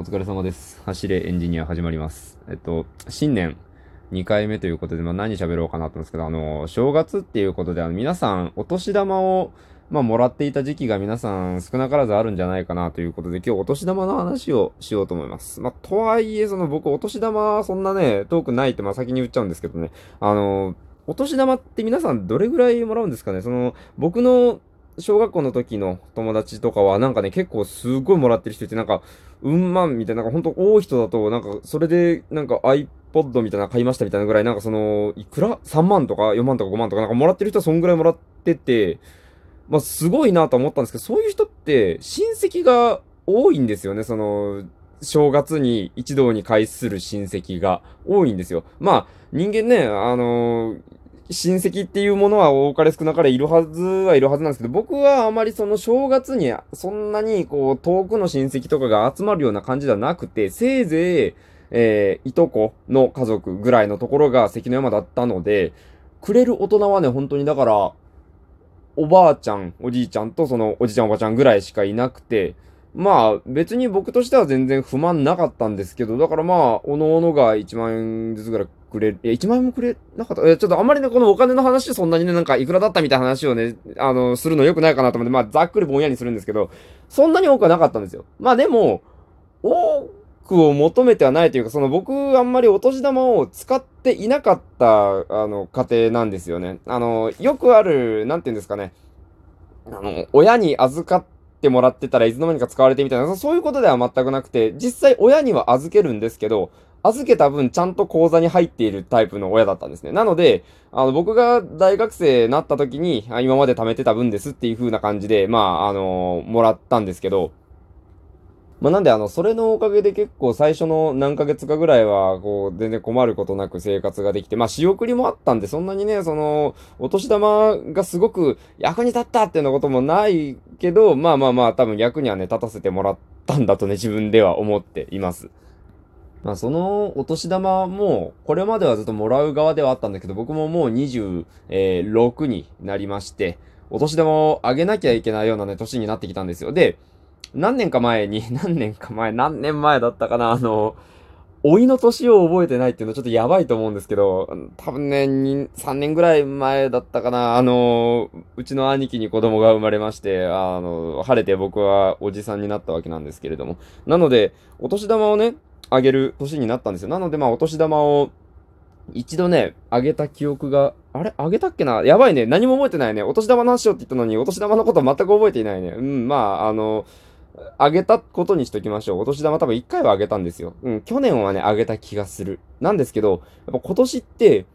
お疲れ様です。走れエンジニア始まります。えっと、新年2回目ということで、まあ、何喋ろうかなと思うんですけど、あの、正月っていうことで、あの、皆さん、お年玉を、まあ、もらっていた時期が皆さん少なからずあるんじゃないかなということで、今日お年玉の話をしようと思います。まあ、とはいえ、その僕お年玉そんなね、遠くないって、まあ、先に言っちゃうんですけどね、あの、お年玉って皆さんどれぐらいもらうんですかねその、僕の小学校の時の友達とかは、なんかね、結構すごいもらってる人いて、なんか、うんまんみたいな、なんかほんと多い人だと、なんか、それで、なんか iPod みたいな買いましたみたいなぐらい、なんかその、いくら ?3 万とか4万とか5万とか、なんかもらってる人はそんぐらいもらってて、まあ、すごいなと思ったんですけど、そういう人って、親戚が多いんですよね、その、正月に一堂に会する親戚が多いんですよ。まあ、人間ね、あのー、親戚っていうものは多かれ少なかれいるはずはいるはずなんですけど、僕はあまりその正月にそんなにこう遠くの親戚とかが集まるような感じではなくて、せいぜい、えー、いとこの家族ぐらいのところが関の山だったので、くれる大人はね、本当にだから、おばあちゃん、おじいちゃんとそのおじいちゃんおばあちゃんぐらいしかいなくて、まあ別に僕としては全然不満なかったんですけど、だからまあ、おのおのが1万円ずつぐらいくれる。いや、1万円もくれなかった。え、ちょっとあんまりね、このお金の話そんなにね、なんかいくらだったみたいな話をね、あの、するの良くないかなと思って、まあ、ざっくりぼんやりするんですけど、そんなに多くはなかったんですよ。まあでも、多くを求めてはないというか、その僕、あんまりお年玉を使っていなかった、あの、家庭なんですよね。あの、よくある、なんて言うんですかね。あの、親に預かってもらってたらいつの間にか使われてみたいな、そういうことでは全くなくて、実際親には預けるんですけど、預けた分ちゃんと口座に入っているタイプの親だったんですね。なので、あの、僕が大学生になった時に、今まで貯めてた分ですっていう風な感じで、まあ、あの、もらったんですけど、まあ、なんで、あの、それのおかげで結構最初の何ヶ月かぐらいは、こう、全然困ることなく生活ができて、まあ、仕送りもあったんで、そんなにね、その、お年玉がすごく役に立ったっていうようなこともないけど、まあまあまあ、多分役にはね、立たせてもらったんだとね、自分では思っています。まあ、そのお年玉も、これまではずっともらう側ではあったんだけど、僕ももう26になりまして、お年玉をあげなきゃいけないようなね、年になってきたんですよ。で、何年か前に、何年か前、何年前だったかな、あの、老いの年を覚えてないっていうのはちょっとやばいと思うんですけど、多分ね、3年ぐらい前だったかな、あの、うちの兄貴に子供が生まれまして、あの、晴れて僕はおじさんになったわけなんですけれども。なので、お年玉をね、あげる年になったんですよ。なので、まあ、お年玉を、一度ね、あげた記憶が、あれ？あげたっけな？やばいね。何も覚えてないね。お年玉の話しようって言ったのに、お年玉のこと全く覚えていないね。うん、まあ、あの、あげたことにしときましょう。お年玉多分一回はあげたんですよ。うん、去年はね、あげた気がする。なんですけど、やっぱ今年って、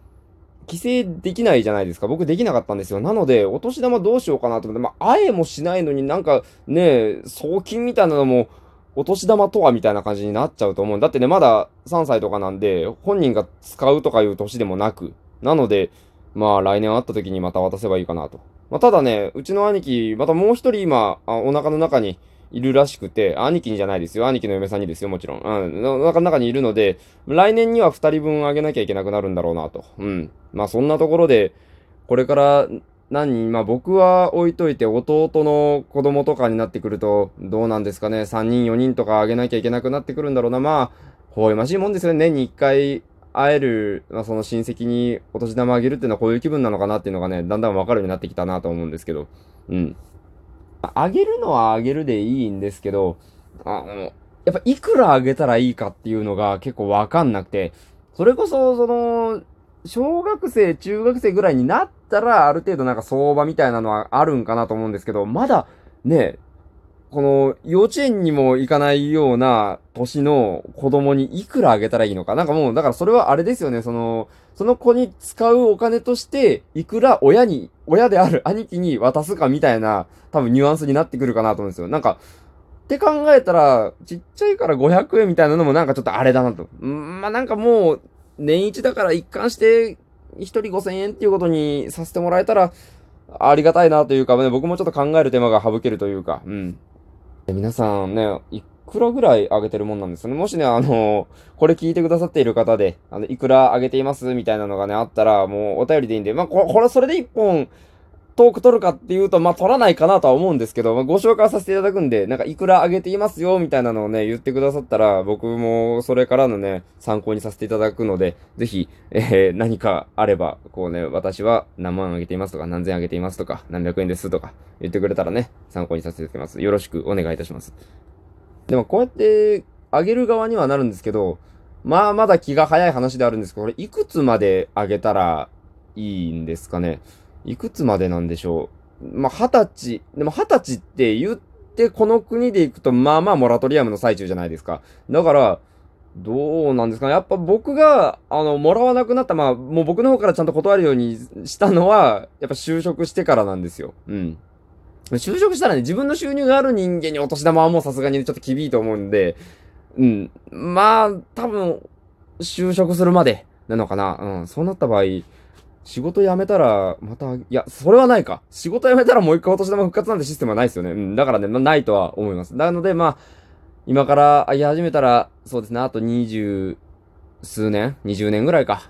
規制できないじゃないですか。僕できなかったんですよ。なので、お年玉どうしようかなと思って、まあ、あえもしないのになんかね、送金みたいなのも、お年玉とはみたいな感じになっちゃうと思う。だってね、まだ3歳とかなんで、本人が使うとかいう年でもなく。なので、まあ来年会った時にまた渡せばいいかなと。まあただね、うちの兄貴、またもう一人今、あお腹の中にいるらしくて、兄貴にじゃないですよ。兄貴の嫁さんにですよ、もちろん。うん。お腹の中にいるので、来年には二人分あげなきゃいけなくなるんだろうなと。うん。まあそんなところで、これから何、まあ僕は置いといて弟の子供とかになってくると、どうなんですかね、3人4人とかあげなきゃいけなくなってくるんだろうな。まあ、微笑ましいもんですよね。年に1回会える、まあその親戚にお年玉あげるっていうのはこういう気分なのかなっていうのがね、だんだんわかるようになってきたなと思うんですけど。うん。あげるのはあげるでいいんですけど、あの、やっぱいくらあげたらいいかっていうのが結構わかんなくて、それこそ、その、小学生、中学生ぐらいになったら、ある程度なんか相場みたいなのはあるんかなと思うんですけど、まだ、ね、この、幼稚園にも行かないような年の子供にいくらあげたらいいのか。なんかもう、だからそれはあれですよね、その、その子に使うお金として、いくら親に、親である兄貴に渡すかみたいな、多分ニュアンスになってくるかなと思うんですよ。なんか、って考えたら、ちっちゃいから500円みたいなのもなんかちょっとあれだなと。んまあ、なんかもう、年一だから一貫して一人5000円っていうことにさせてもらえたら、ありがたいなというか、ね、僕もちょっと考える手間が省けるというか、うん。皆さんね、いくらぐらいあげてるもんなんですね？もしね、あの、これ聞いてくださっている方で、あの、いくらあげていますみたいなのがね、あったら、もうお便りでいいんで、まあ、これ、それで一本、トーク取るかっていうと、まあ、取らないかなとは思うんですけど、まあ、ご紹介させていただくんで、なんか、いくらあげていますよ、みたいなのをね、言ってくださったら、僕も、それからのね、参考にさせていただくので、ぜひ、えー、何かあれば、こうね、私は何万あげていますとか、何千あげていますとか、何百円ですとか、言ってくれたらね、参考にさせていただきます。よろしくお願いいたします。でも、こうやって、あげる側にはなるんですけど、まあ、まだ気が早い話であるんですけど、これ、いくつまであげたらいいんですかね？いくつまでなんでしょう？まあ、二十歳。でも二十歳って言って、この国で行くと、まあまあモラトリアムの最中じゃないですか。だから、どうなんですかね。やっぱ僕が、あの、もらわなくなった、まあ、もう僕の方からちゃんと断るようにしたのは、やっぱ就職してからなんですよ。うん。就職したらね、自分の収入がある人間にお年玉はもうさすがにちょっと厳しいと思うんで、うん。まあ、多分、就職するまでなのかな。うん。そうなった場合、仕事辞めたら、また、いや、それはないか。仕事辞めたらもう一回お年玉復活なんてシステムはないですよね。うん、だからね、まあ、ないとは思います。なので、まあ、今から言い始めたら、そうですね、あと二十数年 ?20 年ぐらいか。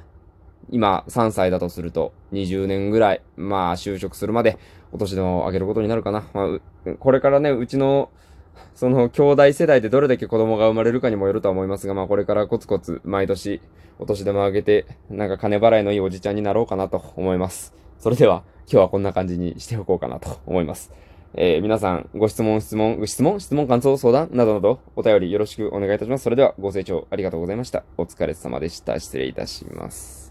今、3歳だとすると、20年ぐらい、まあ、就職するまで、お年玉をあげることになるかな。まあ、これからね、うちの、その兄弟世代でどれだけ子供が生まれるかにもよるとは思いますが、まあこれからコツコツ毎年お年玉あげて、なんか金払いのいいおじちゃんになろうかなと思います。それでは今日はこんな感じにしておこうかなと思います。えー、皆さんご質問、質問、質問、質問、感想、相談などなどお便りよろしくお願いいたします。それではご清聴ありがとうございました。お疲れ様でした。失礼いたします。